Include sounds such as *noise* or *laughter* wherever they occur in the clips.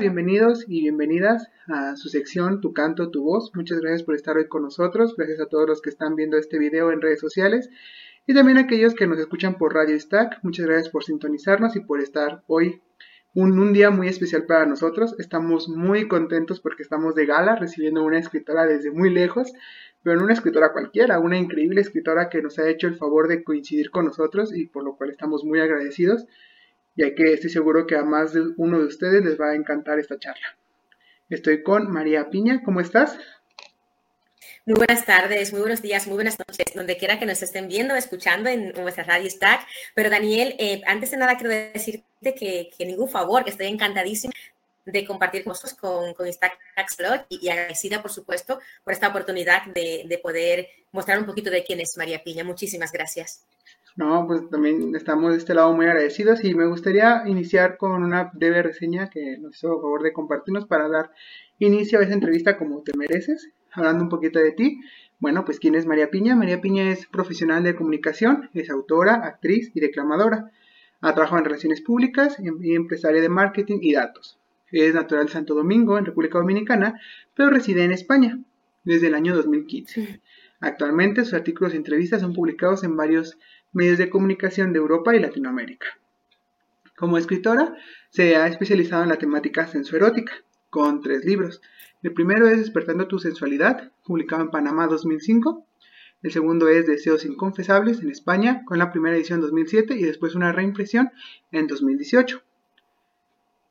bienvenidos y bienvenidas a su sección Tu canto, tu voz. Muchas gracias por estar hoy con nosotros. Gracias a todos los que están viendo este video en redes sociales y también a aquellos que nos escuchan por Radio Stack. Muchas gracias por sintonizarnos y por estar hoy un, un, día muy especial para nosotros. Estamos muy contentos porque estamos de gala recibiendo una escritora desde muy lejos, pero no una escritora cualquiera, una increíble escritora que nos ha hecho el favor de coincidir con nosotros y por lo cual estamos muy agradecidos ya que estoy seguro que a más de uno de ustedes les va a encantar esta charla. Estoy con María Piña, ¿cómo estás? Muy buenas tardes, muy buenos días, muy buenas noches, donde quiera que nos estén viendo, escuchando en nuestra radio Stack. Pero Daniel, eh, antes de nada quiero decirte que, ningún favor, que estoy encantadísima de compartir con vosotros con, con Stack Slot y, agradecida, por supuesto, por esta oportunidad de, de poder mostrar un poquito de quién es María Piña. Muchísimas gracias. No, pues también estamos de este lado muy agradecidos y me gustaría iniciar con una breve reseña que nos hizo favor de compartirnos para dar inicio a esa entrevista como te mereces, hablando un poquito de ti. Bueno, pues ¿quién es María Piña? María Piña es profesional de comunicación, es autora, actriz y declamadora. Ha trabajado en relaciones públicas y empresaria de marketing y datos. Es natural de Santo Domingo, en República Dominicana, pero reside en España desde el año 2015. Actualmente sus artículos y entrevistas son publicados en varios medios de comunicación de Europa y Latinoamérica. Como escritora, se ha especializado en la temática sensuerótica, con tres libros. El primero es Despertando tu sensualidad, publicado en Panamá 2005. El segundo es Deseos inconfesables en España, con la primera edición en 2007 y después una reimpresión en 2018.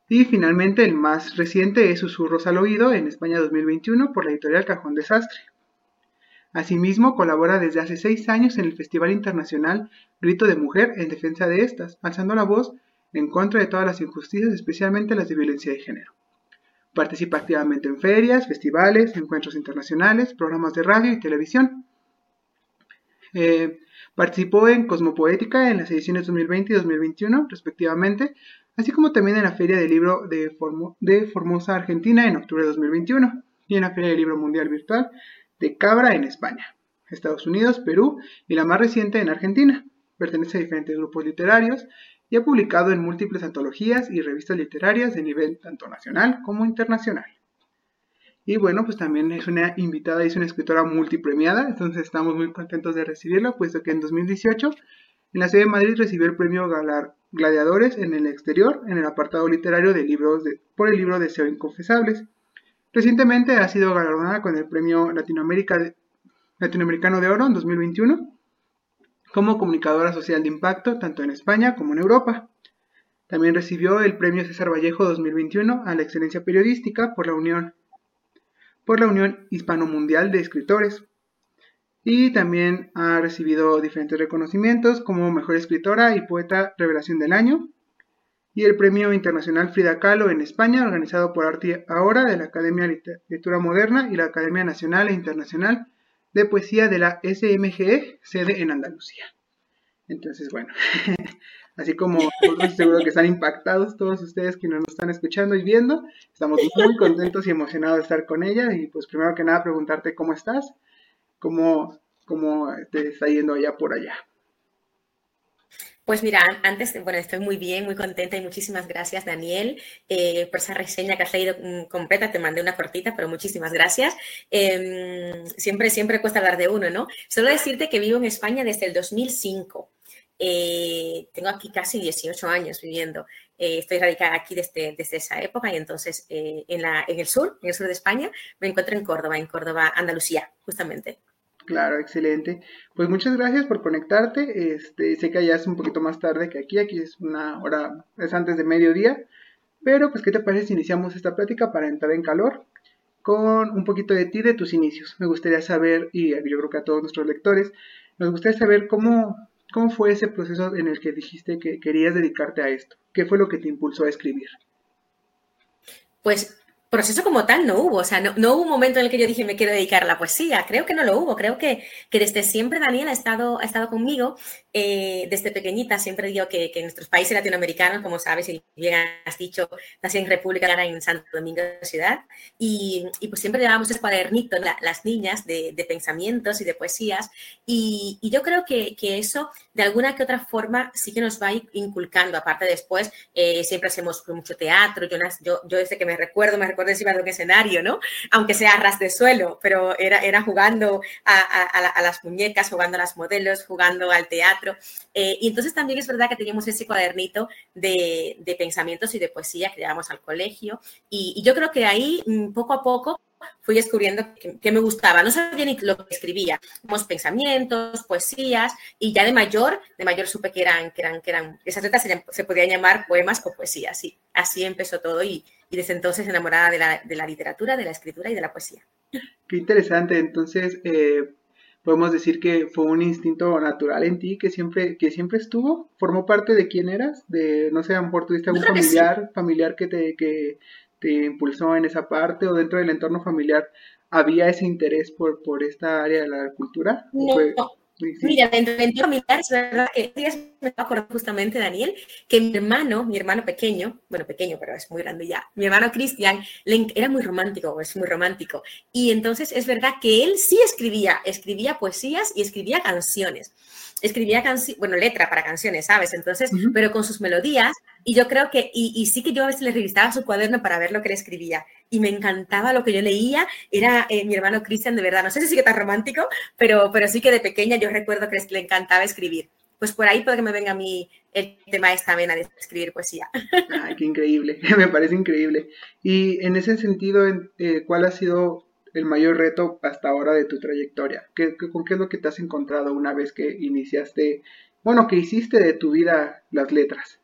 Y finalmente el más reciente es Susurros al oído en España 2021 por la editorial Cajón Desastre. Asimismo, colabora desde hace seis años en el Festival Internacional Grito de Mujer en defensa de estas, alzando la voz en contra de todas las injusticias, especialmente las de violencia de género. Participa activamente en ferias, festivales, encuentros internacionales, programas de radio y televisión. Eh, participó en Cosmopoética en las ediciones 2020 y 2021, respectivamente, así como también en la Feria del Libro de, de Formosa, Argentina, en octubre de 2021, y en la Feria del Libro Mundial Virtual de Cabra en España, Estados Unidos, Perú y la más reciente en Argentina. Pertenece a diferentes grupos literarios y ha publicado en múltiples antologías y revistas literarias de nivel tanto nacional como internacional. Y bueno, pues también es una invitada y es una escritora multipremiada, entonces estamos muy contentos de recibirla, puesto que en 2018 en la sede de Madrid recibió el premio Galar Gladiadores en el exterior en el apartado literario de libros por el libro Deseo Inconfesables. Recientemente ha sido galardonada con el Premio Latinoamericano de Oro en 2021 como comunicadora social de impacto tanto en España como en Europa. También recibió el Premio César Vallejo 2021 a la excelencia periodística por la Unión por la Unión Hispano Mundial de Escritores. Y también ha recibido diferentes reconocimientos como Mejor Escritora y Poeta Revelación del Año, y el Premio Internacional Frida Kahlo en España, organizado por Arte Ahora de la Academia de Literatura Moderna y la Academia Nacional e Internacional de Poesía de la SMGE, sede en Andalucía. Entonces, bueno, *laughs* así como seguro que están impactados todos ustedes que nos están escuchando y viendo, estamos muy contentos y emocionados de estar con ella y pues primero que nada preguntarte cómo estás, cómo, cómo te está yendo allá por allá. Pues mira, antes, bueno, estoy muy bien, muy contenta y muchísimas gracias, Daniel, eh, por esa reseña que has leído mm, completa. Te mandé una cortita, pero muchísimas gracias. Em, siempre, siempre cuesta hablar de uno, ¿no? Solo decirte que vivo en España desde el 2005. Eh, tengo aquí casi 18 años viviendo. Eh, estoy radicada aquí desde, desde, esa época y entonces en, la, en el sur, en el sur de España, me encuentro en Córdoba, en Córdoba, Andalucía, justamente. Claro, excelente. Pues muchas gracias por conectarte. Este, sé que allá es un poquito más tarde que aquí, aquí es una hora, es antes de mediodía. Pero pues, ¿qué te parece si iniciamos esta plática para entrar en calor? Con un poquito de ti, de tus inicios. Me gustaría saber, y yo creo que a todos nuestros lectores, nos gustaría saber cómo, cómo fue ese proceso en el que dijiste que querías dedicarte a esto. ¿Qué fue lo que te impulsó a escribir? Pues proceso como tal no hubo, o sea, no, no, hubo un momento en el que yo dije me quiero dedicar a la poesía, creo que no lo hubo, creo que, que desde siempre Daniel ha estado, ha estado conmigo, eh, desde pequeñita, siempre digo que, que, en nuestros países latinoamericanos, como sabes y bien has dicho, nací en República en Santo Domingo Ciudad, y, y pues siempre llevábamos ese cuadernito, la, las niñas, de, de, pensamientos y de poesías, y, y yo creo que, que, eso de alguna que otra forma sí que nos va inculcando, aparte después, eh, siempre hacemos mucho teatro, yo, yo, yo desde que me recuerdo, me recuerdo por encima de un escenario, ¿no? Aunque sea ras de suelo, pero era, era jugando a, a, a, las muñecas, jugando a las modelos, jugando al teatro. Eh, y entonces también es verdad que teníamos ese cuadernito de, de pensamientos y de poesía que llevamos al colegio. Y, y yo creo que ahí, mm, poco a poco, fui descubriendo que, que, me gustaba. No sabía ni lo que escribía, como pensamientos, poesías, y ya de mayor, de mayor supe que eran, que eran, que eran, esas letras se, se podían llamar poemas o poesías, sí. Así empezó todo y, y desde entonces enamorada de la, de la, literatura, de la escritura y de la poesía. Qué interesante, entonces eh, podemos decir que fue un instinto natural en ti que siempre, que siempre estuvo, formó parte de quién eras, de, no sé, a lo mejor tuviste algún familiar, sí. familiar que te, que te impulsó en esa parte o dentro del entorno familiar había ese interés por, por esta área de la cultura? No, fue... no, Sí, sí. Mira, dentro del entorno familiar, es verdad que me acuerdo justamente, Daniel, que mi hermano, mi hermano pequeño, bueno, pequeño, pero es muy grande ya, mi hermano Cristian, era muy romántico, es muy romántico. Y entonces es verdad que él sí escribía, escribía poesías y escribía canciones. Escribía canciones, bueno, letra para canciones, ¿sabes? Entonces, uh -huh. pero con sus melodías. Y yo creo que, y, y, sí que yo a veces le revisaba su cuaderno para ver lo que él escribía. Y me encantaba lo que yo leía. Era eh, mi hermano Cristian, de verdad. No sé si sigue tan romántico, pero, pero sí que de pequeña yo recuerdo que le encantaba escribir. Pues por ahí puede que me venga a mí el tema esta vena de escribir poesía. Ay, qué increíble. *laughs* me parece increíble. Y en ese sentido, eh, ¿cuál ha sido el mayor reto hasta ahora de tu trayectoria? ¿Qué, ¿Con qué es lo que te has encontrado una vez que iniciaste, bueno, que hiciste de tu vida las letras?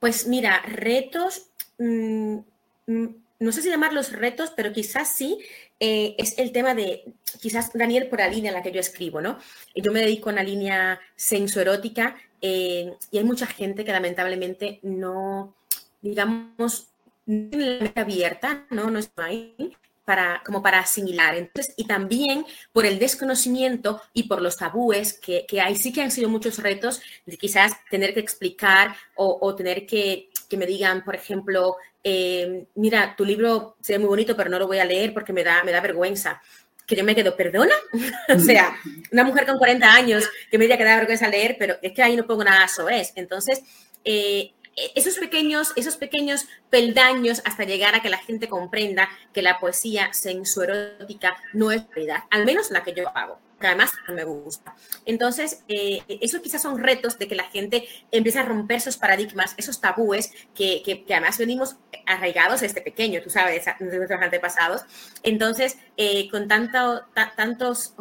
Pues mira, retos, mmm, no sé si llamarlos retos, pero quizás sí, eh, es el tema de, quizás Daniel, por la línea en la que yo escribo, ¿no? Yo me dedico a una línea sensoerótica eh, y hay mucha gente que lamentablemente no, digamos, la mente abierta, ¿no? No está ahí para, como para asimilar. Entonces, y también por el desconocimiento y por los tabúes, que, que hay sí que han sido muchos retos de quizás tener que explicar o, o tener que, que me digan, por ejemplo, eh, mira, tu libro se ve muy bonito, pero no lo voy a leer porque me da, me da vergüenza. Que yo me quedo, ¿perdona? *laughs* o sea, una mujer con 40 años que me diga que da vergüenza leer, pero es que ahí no pongo nada es. Entonces, eh, esos pequeños, esos pequeños peldaños hasta llegar a que la gente comprenda que la poesía sensuerótica no es realidad, al menos la que yo hago, que además me gusta. Entonces, eh, eso quizás son retos de que la gente empiece a romper esos paradigmas, esos tabúes que, que, que además venimos arraigados desde pequeño, tú sabes, de nuestros antepasados. Entonces, eh, con tanto, tantos,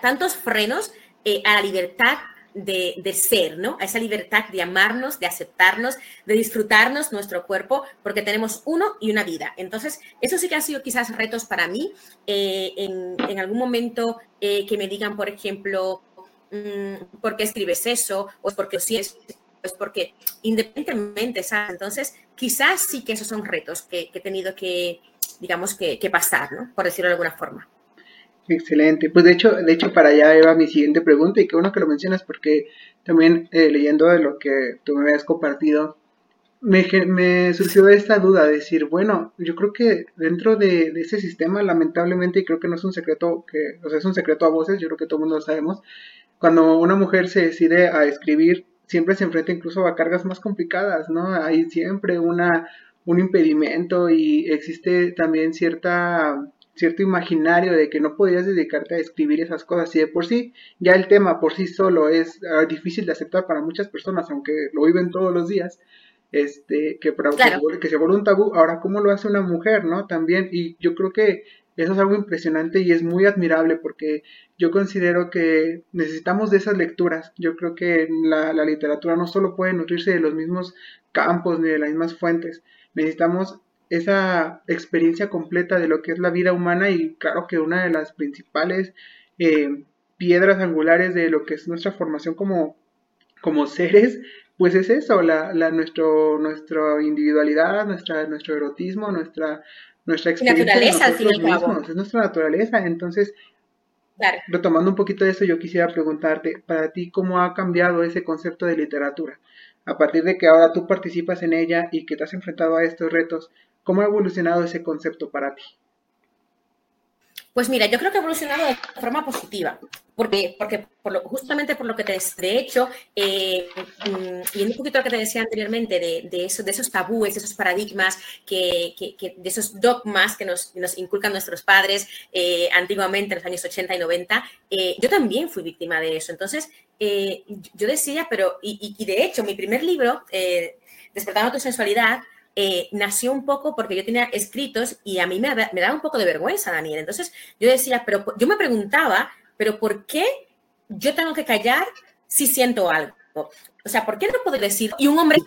tantos frenos eh, a la libertad de, de, ser, ¿no? A esa libertad de amarnos, de aceptarnos, de disfrutarnos nuestro cuerpo, porque tenemos uno y una vida. Entonces, eso sí que han sido quizás retos para mí. Eh, en, algún momento eh, que me digan, por ejemplo, mmm, ¿por qué escribes eso? O es porque si es pues porque independientemente, ¿sabes? Entonces, quizás sí que esos son retos que, que he tenido que, digamos, que, que pasar, ¿no? Por decirlo de alguna forma. Excelente. Pues de hecho, de hecho para allá iba mi siguiente pregunta y qué bueno que lo mencionas porque también eh, leyendo de lo que tú me habías compartido, me, me, surgió esta duda de decir, bueno, yo creo que dentro de, de, ese sistema, lamentablemente, y creo que no es un secreto, que, o sea, es un secreto a voces, yo creo que todo el mundo lo sabemos, cuando una mujer se decide a escribir, siempre se enfrenta incluso a cargas más complicadas, ¿no? Hay siempre una, un impedimento y existe también cierta cierto imaginario de que no podías dedicarte a escribir esas cosas y de por sí ya el tema por sí solo es uh, difícil de aceptar para muchas personas aunque lo viven todos los días este que para claro. que, que se vuelve un tabú ahora cómo lo hace una mujer no también y yo creo que eso es algo impresionante y es muy admirable porque yo considero que necesitamos de esas lecturas. Yo creo que la, la, literatura no solo puede nutrirse de los mismos campos ni de las mismas fuentes. Necesitamos esa experiencia completa de lo que es la vida humana y claro que una de las principales eh, piedras angulares de lo que es nuestra formación como, como seres pues es eso, la, la, nuestro, nuestra individualidad, nuestra, nuestro erotismo, nuestra, nuestra experiencia naturaleza, es nuestra naturaleza. Entonces, retomando un poquito de eso, yo quisiera preguntarte, para ti, ¿cómo ha cambiado ese concepto de literatura? A partir de que ahora tú participas en ella y que te has enfrentado a estos retos, ¿cómo ha evolucionado ese concepto para ti? Pues mira, yo creo que ha evolucionado de forma positiva, porque, porque justamente por lo que te... De hecho, eh, mm, y un poquito lo que te decía anteriormente, de, de, eso, de esos tabúes, de esos paradigmas, que, de esos dogmas que nos, inculcan nuestros padres eh, antiguamente, en los años 80 y 90, eh, yo también fui víctima de eso. Entonces, yo decía, pero, y, y, de hecho, mi primer libro, Despertando tu sensualidad, eh, nació un poco porque yo tenía escritos y a mí me, me, daba un poco de vergüenza, Daniel. Entonces yo decía, pero yo me preguntaba, pero ¿por qué yo tengo que callar si siento algo? O sea, ¿por qué no puedo decir? Y un hombre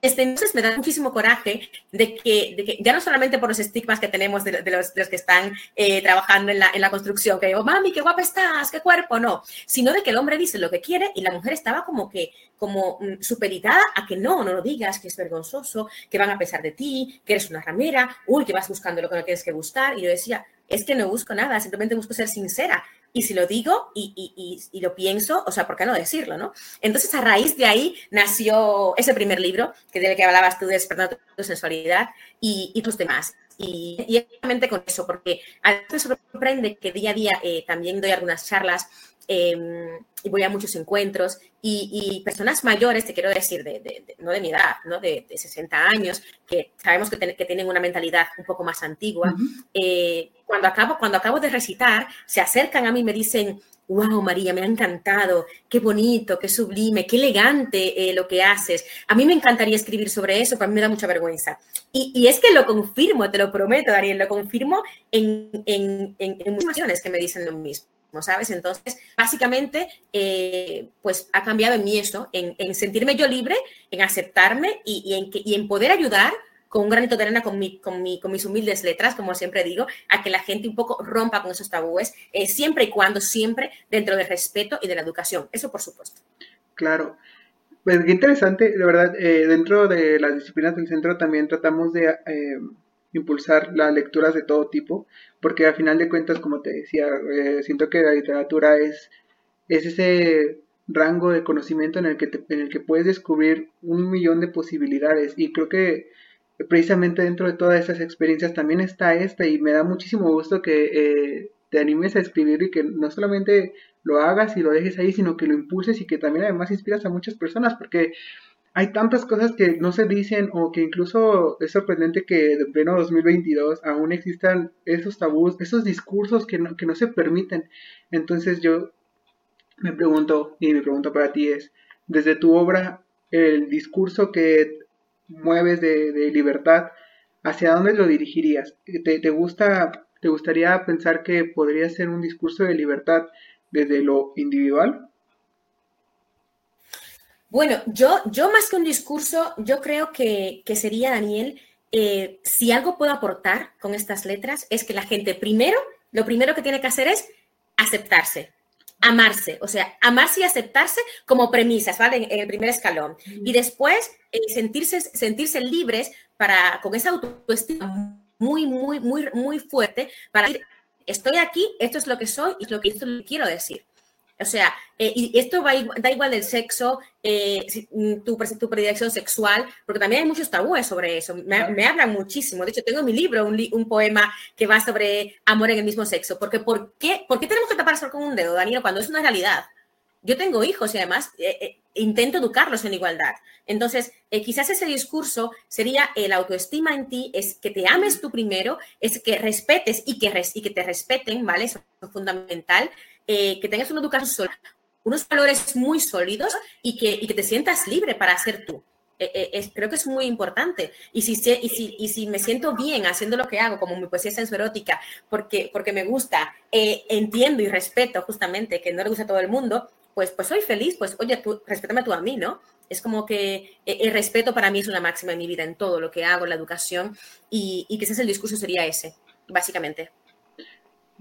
este, entonces me da muchísimo coraje de que, de que, ya no solamente por los estigmas que tenemos de, los, que están eh, trabajando en la, en la, construcción, que digo, mami, qué guapa estás, qué cuerpo, no, sino de que el hombre dice lo que quiere y la mujer estaba como que, como mm, superitada a que no, no lo digas, que es vergonzoso, que van a pesar de ti, que eres una ramera, uy, que vas buscando lo que no tienes que buscar. Y yo decía, es que no busco nada, simplemente busco ser sincera. Y si lo digo y, y, y, lo pienso, o sea, ¿por qué no decirlo, no? Entonces, a raíz de ahí nació ese primer libro, que del que hablabas tú de despertar tu sensualidad y, tus demás. Y, y realmente con eso, porque a veces me sorprende que día a día eh, también doy algunas charlas eh, y voy a muchos encuentros y, personas mayores, te quiero decir, de, no de mi edad, ¿no? de, 60 años, que sabemos que, que, tienen una mentalidad un poco más antigua, eh, cuando, acabo, cuando acabo de recitar, se acercan a mí y me dicen, wow, María, me ha encantado, qué bonito, qué sublime, qué elegante eh, lo que haces. A mí me encantaría escribir sobre eso, pero a mí me da mucha vergüenza. Y, y es que lo confirmo, te lo prometo, Daniel, lo confirmo en, en, en, en muchas que me dicen lo mismo. ¿Sabes? Entonces, básicamente, eh, pues ha cambiado en mí eso, en, sentirme yo libre, en aceptarme y, en, y, en, poder ayudar con un granito de arena, con, mi, con, mi, con, mis humildes letras, como siempre digo, a que la gente un poco rompa con esos tabúes, eh, siempre y cuando, siempre dentro del respeto y de la educación. Eso por supuesto. Claro. Pues qué interesante, de verdad, eh, dentro de las disciplinas del centro también tratamos de impulsar las lecturas de todo tipo, porque al final de cuentas, como te decía, eh, siento que la literatura es, es ese rango de conocimiento en el, que en el que puedes descubrir un millón de posibilidades. Y creo que precisamente dentro de todas esas experiencias también está esta y me da muchísimo gusto que eh, te animes a escribir y que no solamente lo hagas y lo dejes ahí, sino que lo impulses y que también además inspiras a muchas personas porque hay tantas cosas que no se dicen o que incluso es sorprendente que de pleno 2022 aún existan esos tabús, esos discursos que no, que no se permiten. Entonces yo me pregunto, y mi pregunta para ti es, desde tu obra, el discurso que mueves de, de libertad, ¿hacia dónde lo dirigirías? ¿Te, ¿Te, gusta, ¿Te gustaría pensar que podría ser un discurso de libertad desde lo individual bueno, yo, yo más que un discurso, yo creo que, sería, Daniel, eh, si algo puedo aportar con estas letras, es que la gente primero, lo primero que tiene que hacer es aceptarse, amarse, o sea, amarse y aceptarse como premisas, ¿vale? En, el primer escalón. Y después eh, sentirse, sentirse libres para, con esa autoestima muy, muy, muy, muy fuerte, para decir, estoy aquí, esto es lo que soy y lo que, esto lo que quiero decir. O sea, eh, y esto va, da igual del sexo, eh, mm, tu, tu, predilección sexual, porque también hay muchos tabúes sobre eso. Me, hablan muchísimo. De hecho, tengo en mi libro un, un, poema que va sobre amor en el mismo sexo. Porque ¿por qué, ¿por qué tenemos que taparse con un dedo, Daniel, cuando es una realidad? Yo tengo hijos y además eh, intento educarlos en igualdad. Entonces, quizás ese discurso sería el autoestima en ti, es que te ames tú primero, es que respetes y que, y que te respeten, ¿vale? Eso es fundamental. Eh, que tengas una educación sólida, unos valores muy sólidos y que, que te sientas libre para ser tú. Eh, eh, creo que es muy importante. Y si, y, si, y si me siento bien haciendo lo que hago, como mi poesía sensoerótica, porque, porque me gusta, entiendo y respeto justamente que no le gusta a todo el mundo, pues, pues soy feliz, pues oye, tú, respétame tú a mí, ¿no? Es como que el respeto para mí es una máxima en mi vida, en todo lo que hago, la educación, y, y quizás el discurso sería ese, básicamente.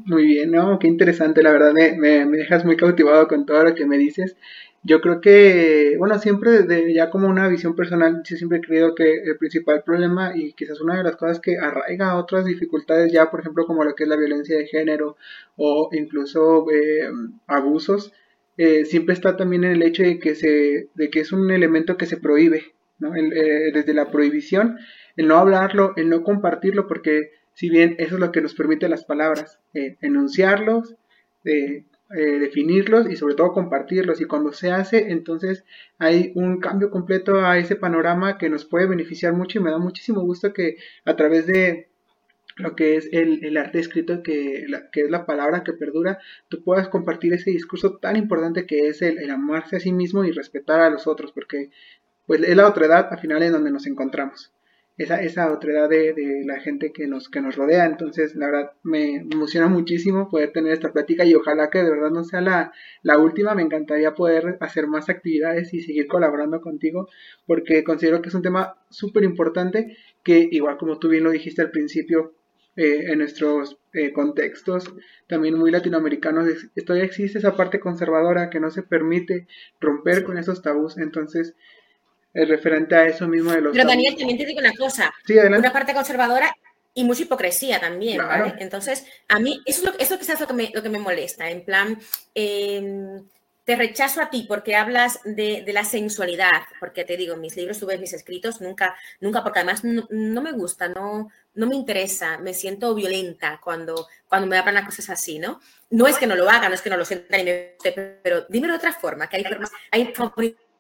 Muy bien, ¿no? Qué interesante, la verdad, me, me, me dejas muy cautivado con todo lo que me dices. Yo creo que, bueno, siempre desde ya como una visión personal, yo siempre he creído que el principal problema y quizás una de las cosas que arraiga otras dificultades ya, por ejemplo, como lo que es la violencia de género o incluso eh, abusos, eh, siempre está también en el hecho de que, se, de que es un elemento que se prohíbe, ¿no? Eh, desde la prohibición, el no hablarlo, el no compartirlo, porque si bien eso es lo que nos permite las palabras, enunciarlos, eh, definirlos y sobre todo compartirlos. Y cuando se hace, entonces hay un cambio completo a ese panorama que nos puede beneficiar mucho y me da muchísimo gusto que a través de lo que es el, arte escrito, que, que, es la palabra que perdura, tú puedas compartir ese discurso tan importante que es el, el amarse a sí mismo y respetar a los otros, porque pues es la otra edad al final en donde nos encontramos esa, esa otredad de, de, la gente que nos, rodea. Entonces, la verdad, me emociona muchísimo poder tener esta plática y ojalá que de verdad no sea la, la última. Me encantaría poder hacer más actividades y seguir colaborando contigo porque considero que es un tema súper importante que, igual como tú bien lo dijiste al principio, eh, en nuestros eh, contextos también muy latinoamericanos, todavía existe esa parte conservadora que no se permite romper con esos tabús. Entonces, referente a eso mismo de los... Pero Daniel, también te digo una cosa, sí, una parte conservadora y mucha hipocresía también, ¿vale? Entonces, a mí, eso es lo, eso quizás lo que, me, lo que me molesta, en plan, em, te rechazo a ti porque hablas de, de, la sensualidad, porque te digo, mis libros, tú ves mis escritos, nunca, nunca, porque además no, no, me gusta, no, no me interesa, me siento violenta cuando, cuando me hablan las cosas así, ¿no? No es que no lo haga, no es que no lo sienta ni me guste, pero dímelo de otra forma, que hay formas, hay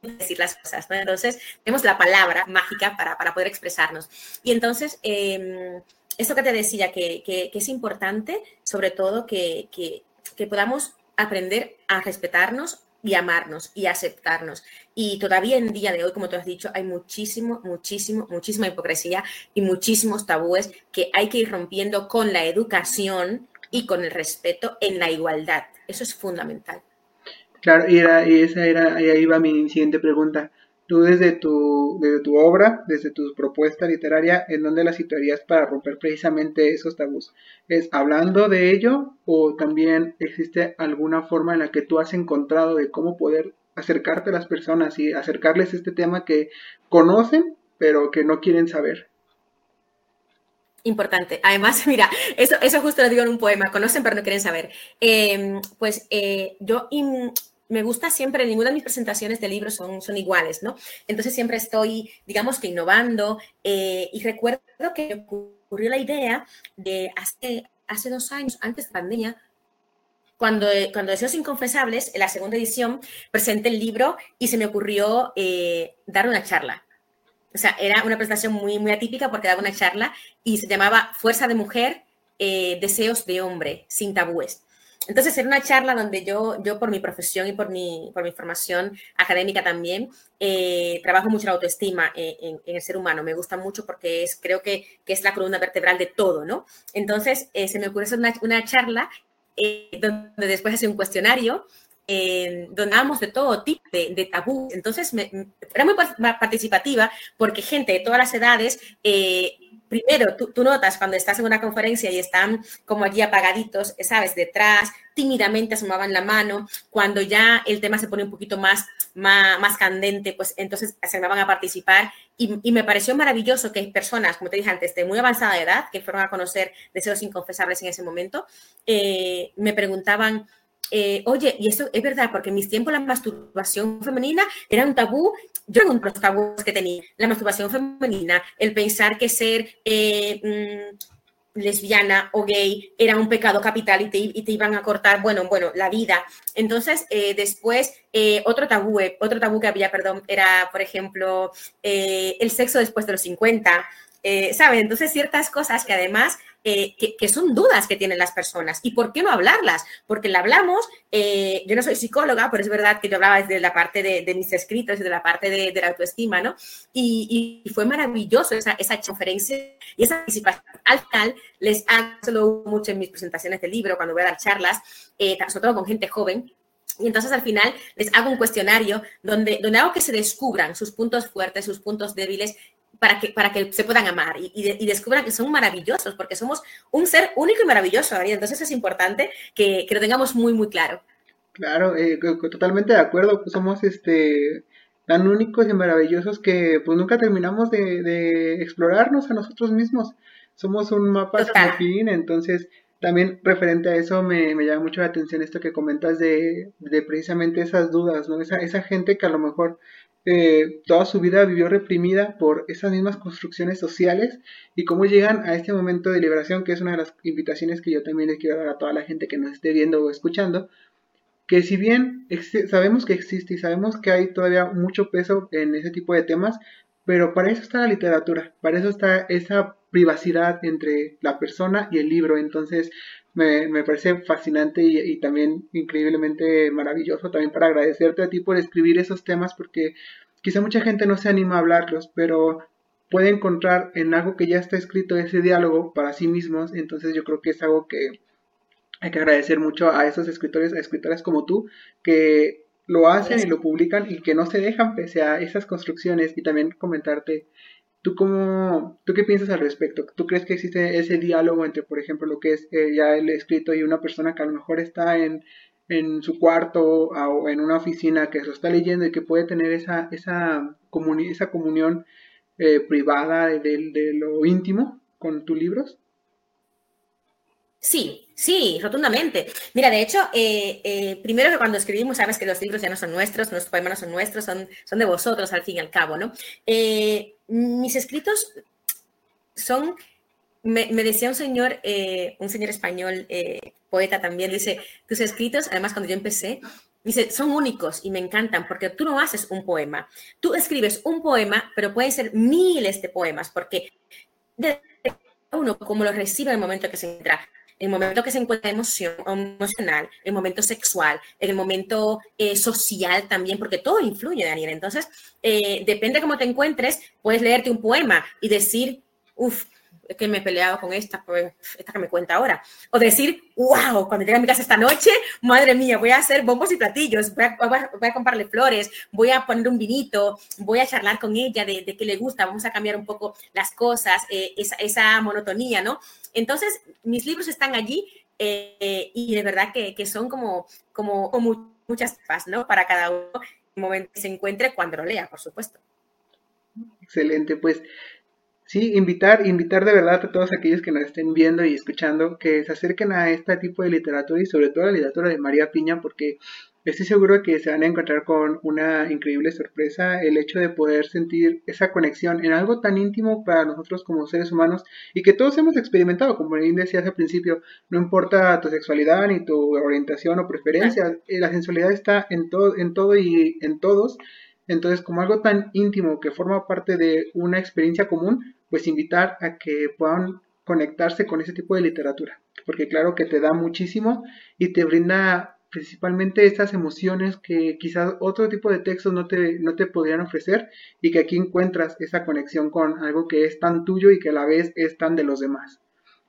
decir las cosas, ¿no? Entonces, tenemos la palabra mágica para, para poder expresarnos. Y entonces, eh, esto que te decía, que, que, es importante, sobre todo, que, que podamos aprender a respetarnos y amarnos y aceptarnos. Y todavía en día de hoy, como tú has dicho, hay muchísimo, muchísimo, muchísima hipocresía y muchísimos tabúes que hay que ir rompiendo con la educación y con el respeto en la igualdad. Eso es fundamental. Claro, y, era, y esa era, y ahí va mi siguiente pregunta. Tú desde tu, desde tu obra, desde tu propuesta literaria, ¿en dónde la situarías para romper precisamente esos tabús? ¿Es hablando de ello o también existe alguna forma en la que tú has encontrado de cómo poder acercarte a las personas y acercarles este tema que conocen pero que no quieren saber? Importante. Además, mira, eso, eso justo lo digo en un poema, conocen pero no quieren saber. Eh, pues eh, yo me gusta siempre, ninguna de mis presentaciones de libros son, iguales, ¿no? Entonces siempre estoy, digamos que innovando eh, y recuerdo que ocurrió la idea de hace, hace dos años, antes de pandemia, cuando, cuando Deseos Inconfesables, en la segunda edición, presenté el libro y se me ocurrió dar una charla o sea, era una presentación muy, muy atípica porque daba una charla y se llamaba Fuerza de Mujer, eh, Deseos de Hombre, sin tabúes. Entonces era una charla donde yo, yo por mi profesión y por mi, por mi formación académica también, eh, trabajo mucho la autoestima eh, en, en, el ser humano. Me gusta mucho porque es, creo que, que es la columna vertebral de todo, ¿no? Entonces se me ocurre hacer una, una charla donde después hace un cuestionario eh, donábamos de todo tipo de, de tabú. Entonces, me, era muy participativa porque gente de todas las edades, eh, primero, tú, tú, notas cuando estás en una conferencia y están como allí apagaditos, sabes, detrás, tímidamente asomaban la mano. Cuando ya el tema se pone un poquito más, más, más candente, pues entonces se van a participar. Y, y, me pareció maravilloso que personas, como te dije antes, de muy avanzada edad, que fueron a conocer deseos inconfesables en ese momento, eh, me preguntaban, eh, oye, y eso es verdad, porque en mis tiempos la masturbación femenina era un tabú. Yo en los tabús que tenía, la masturbación femenina, el pensar que ser eh, mm, lesbiana o gay era un pecado capital y te, iban a cortar, bueno, bueno, la vida. Entonces, eh, después, otro tabú, otro tabú que había, perdón, era, por ejemplo, el sexo después de los 50. ¿Sabes? Entonces, ciertas cosas que además eh, que, son dudas que tienen las personas. ¿Y por qué no hablarlas? Porque la hablamos, eh, yo no soy psicóloga, pero es verdad que yo hablaba desde la parte de, de mis escritos, desde la parte de, de la autoestima, ¿no? Y, y, fue maravilloso esa, esa conferencia y esa participación. Al final, les hago mucho en mis presentaciones de libro, cuando voy a dar charlas, eh, sobre todo con gente joven, y entonces al final les hago un cuestionario donde, donde hago que se descubran sus puntos fuertes, sus puntos débiles para que, para que se puedan amar y, descubran que son maravillosos, porque somos un ser único y maravilloso, Entonces es importante que, lo tengamos muy, muy claro. Claro, eh, totalmente de acuerdo, pues somos este tan únicos y maravillosos que pues nunca terminamos de, explorarnos a nosotros mismos. Somos un mapa sin fin, entonces también referente a eso me, llama mucho la atención esto que comentas de, de precisamente esas dudas, ¿no? Esa, esa gente que a lo mejor eh, toda su vida vivió reprimida por esas mismas construcciones sociales y cómo llegan a este momento de liberación, que es una de las invitaciones que yo también les quiero dar a toda la gente que nos esté viendo o escuchando, que si bien sabemos que existe y sabemos que hay todavía mucho peso en ese tipo de temas, pero para eso está la literatura, para eso está esa privacidad entre la persona y el libro. Entonces me, parece fascinante y, también increíblemente maravilloso también para agradecerte a ti por escribir esos temas porque quizá mucha gente no se anima a hablarlos, pero puede encontrar en algo que ya está escrito ese diálogo para sí mismos. Entonces yo creo que es algo que hay que agradecer mucho a esos escritores, a escritoras como tú, que lo hacen y lo publican y que no se dejan pese a esas construcciones y también comentarte, ¿tú cómo, tú qué piensas al respecto? ¿Tú crees que existe ese diálogo entre, por ejemplo, lo que es eh, ya el escrito y una persona que a lo mejor está en, en su cuarto o en una oficina que se está leyendo y que puede tener esa, esa, esa comunión eh, privada de lo íntimo con tus libros? Sí, sí, rotundamente. Mira, de hecho, eh, eh, primero que cuando escribimos, sabes que los libros ya no son nuestros, nuestros poemas no son nuestros, son, son de vosotros al fin y al cabo, ¿no? Eh, mis escritos son, me, decía un señor, un señor español, poeta también, dice, tus escritos, además cuando yo empecé, Dice, son únicos y me encantan porque tú no haces un poema. Tú escribes un poema, pero pueden ser miles de poemas porque uno como lo recibe en el momento que se entra en el momento que se encuentra emocional, el momento sexual, el momento eh, social también, porque todo influye, Daniel. Entonces, eh, depende de cómo te encuentres, puedes leerte un poema y decir, uff, es que me he peleado con esta, pues, esta que me cuenta ahora. O decir, wow, cuando llegue a mi casa esta noche, madre mía, voy a hacer bombos y platillos, voy a, comprarle flores, voy a poner un vinito, voy a charlar con ella de, de qué le gusta, vamos a cambiar un poco las cosas, eh, esa, esa, monotonía, ¿no? Entonces, mis libros están allí eh, y de verdad que, que, son como, como, muchas cosas, ¿no? Para cada uno, momento que se encuentre cuando lo lea, por supuesto. Excelente, pues Sí, invitar, invitar de verdad a todos aquellos que nos estén viendo y escuchando que se acerquen a este tipo de literatura y sobre todo a la literatura de María Piña porque estoy seguro que se van a encontrar con una increíble sorpresa el hecho de poder sentir esa conexión en algo tan íntimo para nosotros como seres humanos y que todos hemos experimentado, como bien decías al principio, no importa tu sexualidad ni tu orientación o preferencia, eh, la sensualidad está en todo, en todo y en todos. Entonces, como algo tan íntimo que forma parte de una experiencia común, pues invitar a que puedan conectarse con ese tipo de literatura, porque claro que te da muchísimo y te brinda principalmente estas emociones que quizás otro tipo de textos no te, no te podrían ofrecer y que aquí encuentras esa conexión con algo que es tan tuyo y que a la vez es tan de los demás.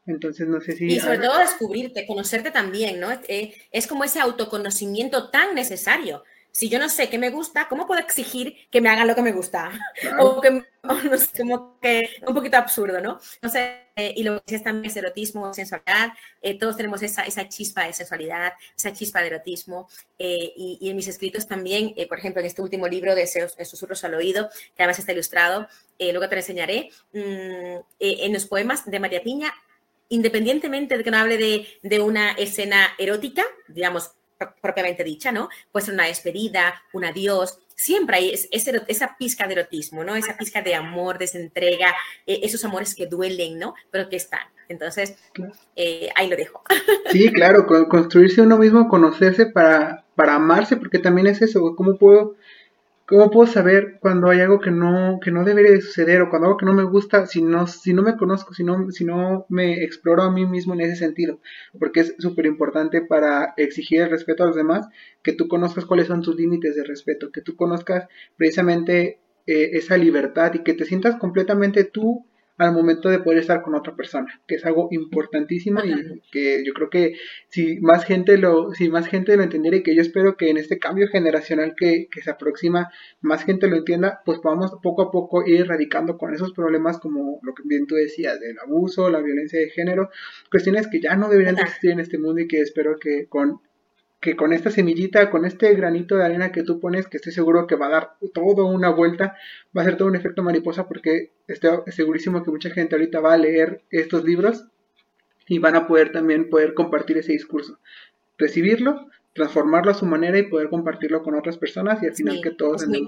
Entonces, no sé si... Y sobre todo descubrirte, conocerte también, ¿no? Eh, es como ese autoconocimiento tan necesario si yo no sé qué me gusta, ¿cómo puedo exigir que me hagan lo que me gusta? O que, no sé, como que un poquito absurdo, ¿no? No sé, eh, y lo que es también es erotismo, sensualidad, eh, todos tenemos esa, esa, chispa de sensualidad, esa chispa de erotismo, eh, y, en mis escritos también, por ejemplo, en este último libro de Susurros al Oído, que además está ilustrado, luego te lo enseñaré, mm, en los poemas de María Piña, independientemente de que no hable de, de una escena erótica, digamos, propiamente dicha, ¿no? Puede ser una despedida, un adiós, siempre hay esa pizca de erotismo, ¿no? Esa pizca de amor, de entrega, eh, esos amores que duelen, ¿no? Pero que están. Entonces, eh, ahí lo dejo. *laughs* Sí, claro, construirse uno mismo, conocerse para, para amarse, porque también es eso, ¿cómo puedo ¿Cómo puedo saber cuando hay algo que no, que no debería de suceder o cuando algo que no me gusta si no, si no me conozco, si no, si no me exploro a mí mismo en ese sentido? Porque es súper importante para exigir el respeto a los demás que tú conozcas cuáles son tus límites de respeto, que tú conozcas precisamente eh, esa libertad y que te sientas completamente tú al momento de poder estar con otra persona, que es algo importantísimo y que yo creo que si más gente lo, si más gente lo entendiera y que yo espero que en este cambio generacional que, que se aproxima, más gente lo entienda, pues podamos poco a poco ir erradicando con esos problemas como lo que bien tú decías, del abuso, la violencia de género, cuestiones que ya no deberían existir en este mundo y que espero que con que con esta semillita, con este granito de arena que tú pones, que estoy seguro que va a dar todo una vuelta, va a ser todo un efecto mariposa porque estoy segurísimo que mucha gente ahorita va a leer estos libros y van a poder también poder compartir ese discurso, recibirlo, transformarlo a su manera y poder compartirlo con otras personas y al final que todos estén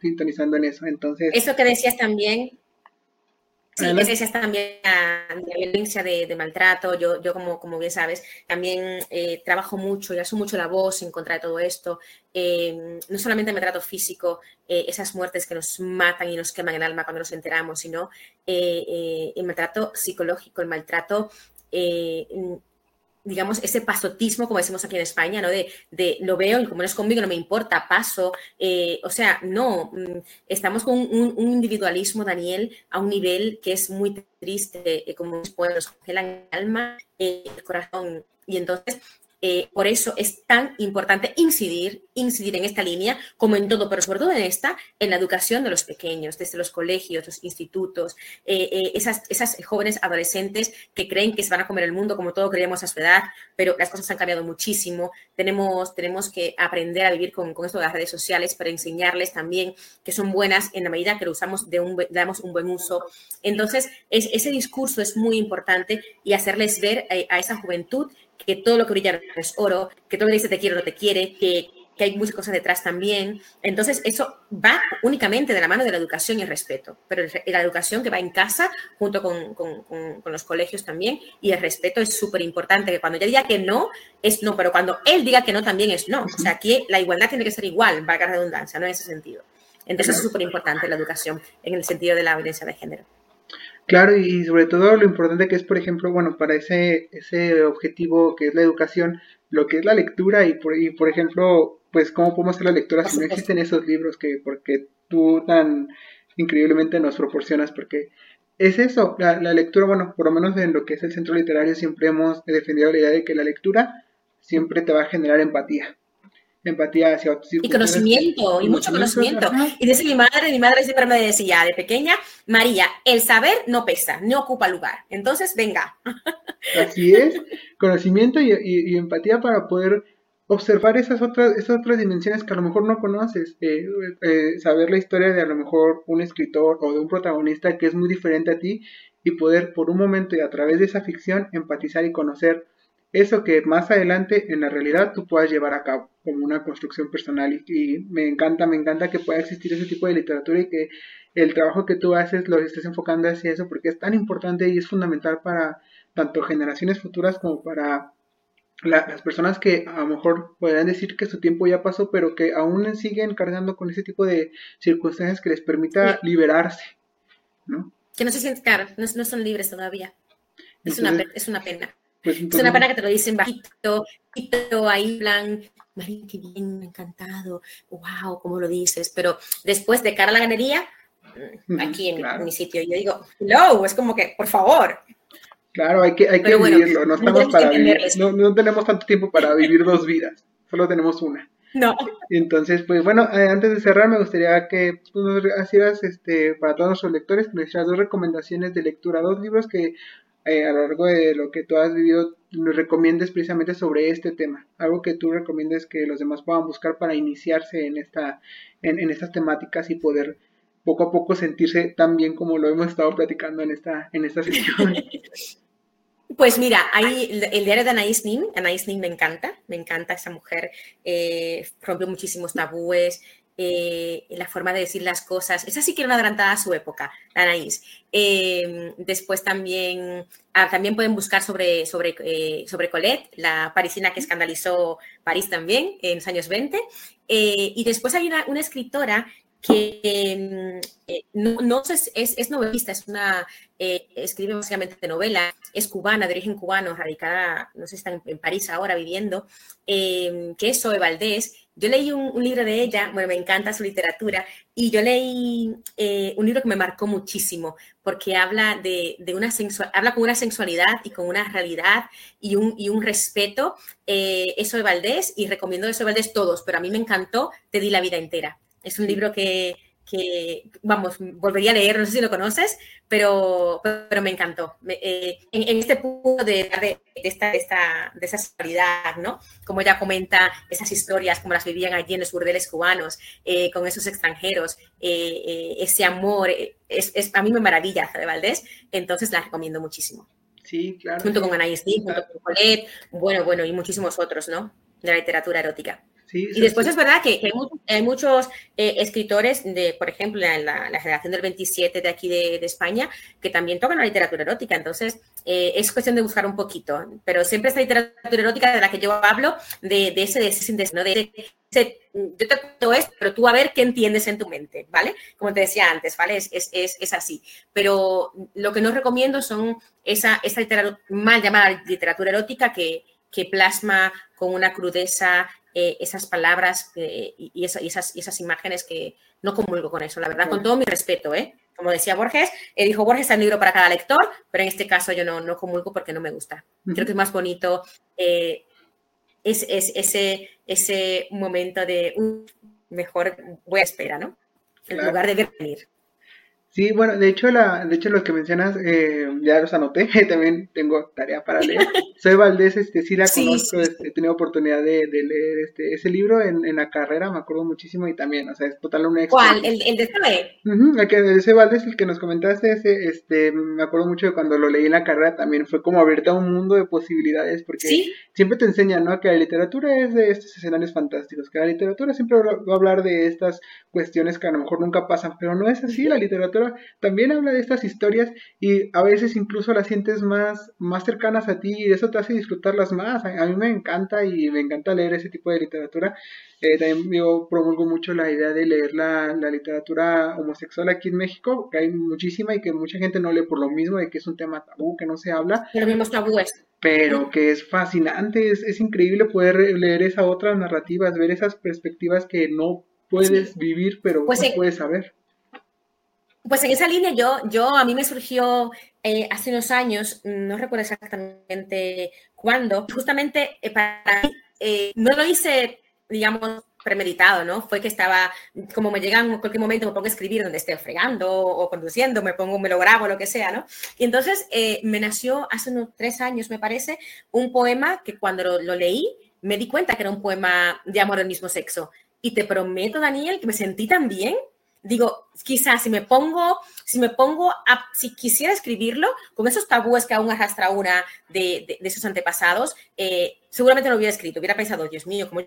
sintonizando en eso. Entonces, eso que decías también Sí, esa es también la, violencia de, maltrato. Yo, yo como, como bien sabes, también eh, trabajo mucho y alzo mucho la voz en contra de todo esto. Eh, no solamente el maltrato físico, eh, esas muertes que nos matan y nos queman el alma cuando nos enteramos, sino el maltrato psicológico, el maltrato digamos, ese pasotismo, como decimos aquí en España, ¿no? De, de lo veo y como no es conmigo, no me importa, paso. Eh, o sea, no, mm, estamos con un, individualismo, Daniel, a un nivel que es muy triste, eh, como nos congelan el alma, eh, el corazón. Y entonces eh, por eso es tan importante incidir, incidir en esta línea, como en todo, pero sobre todo en esta, en la educación de los pequeños, desde los colegios, los institutos, eh, eh, esas, esas jóvenes adolescentes que creen que se van a comer el mundo como todo creíamos a su edad, pero las cosas han cambiado muchísimo. Tenemos, tenemos que aprender a vivir con, con esto de las redes sociales para enseñarles también que son buenas en la medida que lo usamos de un, damos un buen uso. Entonces, es, ese discurso es muy importante y hacerles ver a esa juventud que todo lo que brilla es oro, que todo lo que dice te quiero no te quiere, que, que hay muchas cosas detrás también. Entonces, eso va únicamente de la mano de la educación y el respeto, pero la educación que va en casa junto con, con, con, los colegios también, y el respeto es súper importante, que cuando yo diga que no, es no, pero cuando él diga que no, también es no. O sea, aquí la igualdad tiene que ser igual, valga la redundancia, no en ese sentido. Entonces, es súper importante la educación en el sentido de la violencia de género. Claro, y sobre todo lo importante que es, por ejemplo, bueno, para ese, ese objetivo que es la educación, lo que es la lectura y por, y por ejemplo, pues cómo podemos hacer la lectura si no existen esos libros que porque tú tan increíblemente nos proporcionas, porque es eso, la, la lectura, bueno, por lo menos en lo que es el centro literario siempre hemos defendido la idea de que la lectura siempre te va a generar empatía empatía hacia otros. Y conocimiento, y mucho conocimiento. Y dice mi madre, mi madre siempre me decía de pequeña, María, el saber no pesa, no ocupa lugar. Entonces, venga. *laughs* Así es, conocimiento y, empatía para poder observar esas otras, esas otras dimensiones que a lo mejor no conoces, eh, eh, saber la historia de a lo mejor un escritor o de un protagonista que es muy diferente a ti y poder por un momento y a través de esa ficción empatizar y conocer eso que más adelante en la realidad tú puedas llevar a cabo como una construcción personal y, me encanta, me encanta que pueda existir ese tipo de literatura y que el trabajo que tú haces lo estés enfocando hacia eso porque es tan importante y es fundamental para tanto generaciones futuras como para las personas que a lo mejor podrían decir que su tiempo ya pasó pero que aún siguen cargando con ese tipo de circunstancias que les permita liberarse, ¿no? Que no se sienten, claro, no, son libres todavía. Es, una, es una pena. Pues es una pena que te lo dicen bajito, bajito ahí, plan, María, qué bien, encantado, wow, cómo lo dices, pero después de cara a la galería, aquí en, mi sitio, yo digo, no, es como que, por favor. Claro, hay que, hay que vivirlo, no, estamos para vivir, no, no tenemos tanto tiempo para vivir dos vidas, solo tenemos una. No. Entonces, pues bueno, eh, antes de cerrar, me gustaría que tú nos hicieras, este, para todos nuestros lectores, hicieras dos recomendaciones de lectura, dos libros que eh, a lo largo de lo que tú has vivido nos recomiendes precisamente sobre este tema, algo que tú recomiendes que los demás puedan buscar para iniciarse en esta en, estas temáticas y poder poco a poco sentirse tan bien como lo hemos estado platicando en esta en esta sesión. *laughs* Pues mira, hay el diario de Anaïs Nin, Anaïs Nin me encanta, me encanta esa mujer, eh, rompió muchísimos tabúes, eh, la forma de decir las cosas. Esa sí que era una adelantada a su época, la Anaís. Eh, después también, ah, también pueden buscar sobre, sobre, eh, sobre Colette, la parisina que escandalizó París también en los años 20. y después hay una, una escritora que mm, no, es, es, novelista, es una, escribe básicamente de novela, es cubana, de origen cubano, radicada, no sé, está en, París ahora viviendo, que es Zoe Valdés, yo leí un, libro de ella, bueno, me encanta su literatura, y yo leí eh, un libro que me marcó muchísimo, porque habla de, una sensual, habla con una sensualidad y con una realidad y un, y un respeto. Eh, eso de Valdés, y recomiendo eso de Valdés todos, pero a mí me encantó Te di la vida entera. Es un libro que, que, vamos, volvería a leer, no sé si lo conoces, pero, pero me encantó. Eh, en, este punto de, de, esta, de, esta, de esa sexualidad, ¿no? Como ella comenta esas historias, como las vivían allí en los burdeles cubanos, eh, con esos extranjeros, eh, ese amor, es, es, a mí me maravilla de Valdés, entonces la recomiendo muchísimo. Sí, claro. Junto con Anaïs junto con Colette, bueno, bueno, y muchísimos otros, ¿no? De la literatura erótica y después es verdad que, hay, muchos eh, escritores, de, por ejemplo, en la, generación del 27 de aquí de, España, que también tocan la literatura erótica. Entonces, eh, es cuestión de buscar un poquito. Pero siempre esta literatura erótica de la que yo hablo, de, ese, de ese, ¿no? de ese, yo te cuento esto, pero tú a ver qué entiendes en tu mente, ¿vale? Como te decía antes, ¿vale? Es, es, es, así. Pero lo que no recomiendo son esa, esa literatura, mal llamada literatura erótica que, que plasma con una crudeza eh, esas palabras eh, y, esas, esas, imágenes que no comulgo con eso, la verdad, con todo mi respeto, ¿eh? Como decía Borges, eh, dijo Borges, es un libro para cada lector, pero en este caso yo no, no comulgo porque no me gusta. Creo que es más bonito es, ese, ese momento de mejor voy a esperar, ¿no? En lugar de venir. Sí, bueno, de hecho, la, de hecho los que mencionas eh, ya los anoté, *laughs* también tengo tarea para leer. *laughs* Soy Valdés, este, sí la conozco, este, he tenido oportunidad de, leer este, ese libro en, en, la carrera, me acuerdo muchísimo y también, o sea, es total un éxito. ¿Cuál? ¿El, el de Zoe? Uh el que ese Valdés, el que nos comentaste, ese, este, me acuerdo mucho de cuando lo leí en la carrera también, fue como abierta a un mundo de posibilidades, porque siempre te enseñan, ¿no? Que la literatura es de estos escenarios fantásticos, que la literatura siempre va a hablar de estas cuestiones que a lo mejor nunca pasan, pero no es así, la literatura también habla de estas historias y a veces incluso las sientes más, más cercanas a ti y eso te hace disfrutarlas más. A, mí me encanta y me encanta leer ese tipo de literatura. Eh, también yo promulgo mucho la idea de leer la, literatura homosexual aquí en México, que hay muchísima y que mucha gente no lee por lo mismo, de que es un tema tabú, que no se habla. Pero tabúes. Pero que es fascinante, es, es increíble poder leer esas otras narrativas, ver esas perspectivas que no puedes vivir, pero pues puedes saber. Pues en esa línea yo, yo a mí me surgió eh, hace unos años, no recuerdo exactamente cuándo, justamente eh, para mí, eh, no lo hice, digamos, premeditado, ¿no? Fue que estaba, como me llega en cualquier momento, me pongo a escribir donde esté fregando o conduciendo, me pongo, me lo grabo, lo que sea, ¿no? Y entonces me nació hace unos tres años, me parece, un poema que cuando lo, lo leí me di cuenta que era un poema de amor del mismo sexo. Y te prometo, Daniel, que me sentí tan bien digo, quizás si me pongo, si me pongo, a, si quisiera escribirlo, con esos tabúes que aún arrastra una de, de, esos antepasados, eh, seguramente lo hubiera escrito, hubiera pensado, Dios mío, como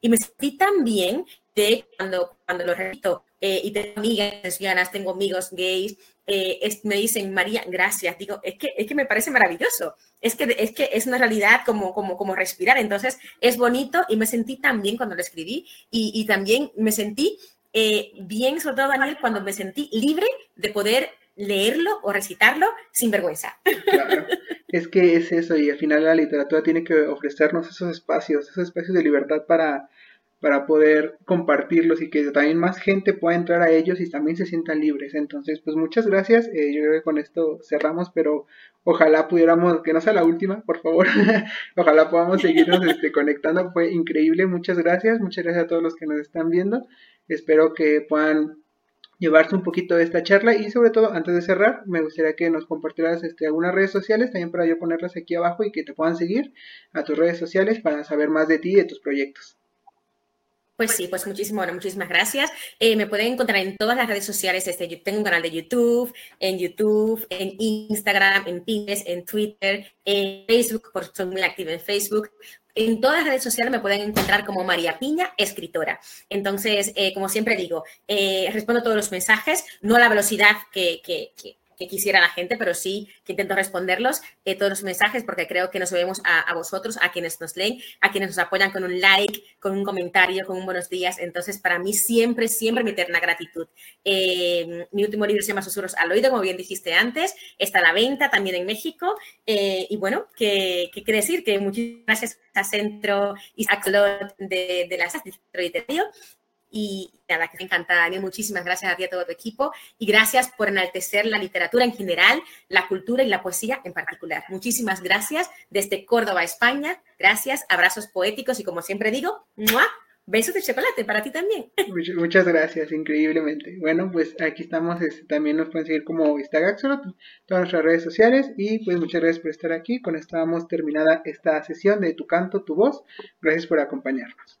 y me sentí tan bien de cuando, cuando lo repito, eh, y tengo amigas lesbianas, tengo amigos gays, eh, me dicen, María, gracias. Digo, es que, es que me parece maravilloso. Es que, es que es una realidad como, como, como respirar. Entonces, es bonito y me sentí tan bien cuando lo escribí y, y también me sentí eh, bien, sobre todo Daniel, cuando me sentí libre de poder leerlo o recitarlo sin vergüenza. Claro, es que es eso y al final la literatura tiene que ofrecernos esos espacios, esos espacios de libertad para, para poder compartirlos y que también más gente pueda entrar a ellos y también se sientan libres. Entonces, pues muchas gracias. Eh, yo creo que con esto cerramos, pero ojalá pudiéramos, que no sea la última, por favor. *laughs* ojalá podamos seguirnos este, *laughs* conectando. Fue increíble. Muchas gracias. Muchas gracias a todos los que nos están viendo. Espero que puedan llevarse un poquito de esta charla y sobre todo antes de cerrar me gustaría que nos compartieras este, algunas redes sociales también para yo ponerlas aquí abajo y que te puedan seguir a tus redes sociales para saber más de ti y de tus proyectos. Pues sí, pues muchísimo, muchísimas gracias. Eh, me pueden encontrar en todas las redes sociales. Este, tengo un canal de YouTube, en YouTube, en Instagram, en Pinterest, en Twitter, en Facebook, porque soy muy activa en Facebook. En todas las redes sociales me pueden encontrar como María Piña, escritora. Entonces, eh, como siempre digo, eh, respondo todos los mensajes, no a la velocidad que quisiera la gente, pero sí que intento responderlos eh, todos los mensajes porque creo que nos vemos a, vosotros, a quienes nos leen, a quienes nos apoyan con un like, con un comentario, con un buenos días. Entonces, para mí siempre, siempre mi eterna gratitud. Eh, mi último libro se llama Susurros al oído, como bien dijiste antes, está a la venta también en México. Eh, y bueno, ¿qué, quiere decir? Que muchísimas gracias a Centro y a Claude de, de la Centro y nada, que me encanta, Daniel. Muchísimas gracias a ti y a todo tu equipo. Y gracias por enaltecer la literatura en general, la cultura y la poesía en particular. Muchísimas gracias desde Córdoba, España. Gracias, abrazos poéticos y como siempre digo, besos de chocolate para ti también. *laughs* Muchas gracias, increíblemente. Bueno, pues aquí estamos, este, también nos pueden seguir como Instagaxolot, todas nuestras redes sociales y pues muchas gracias por estar aquí. Con esto damos terminada esta sesión de Tu Canto, Tu Voz. Gracias por acompañarnos.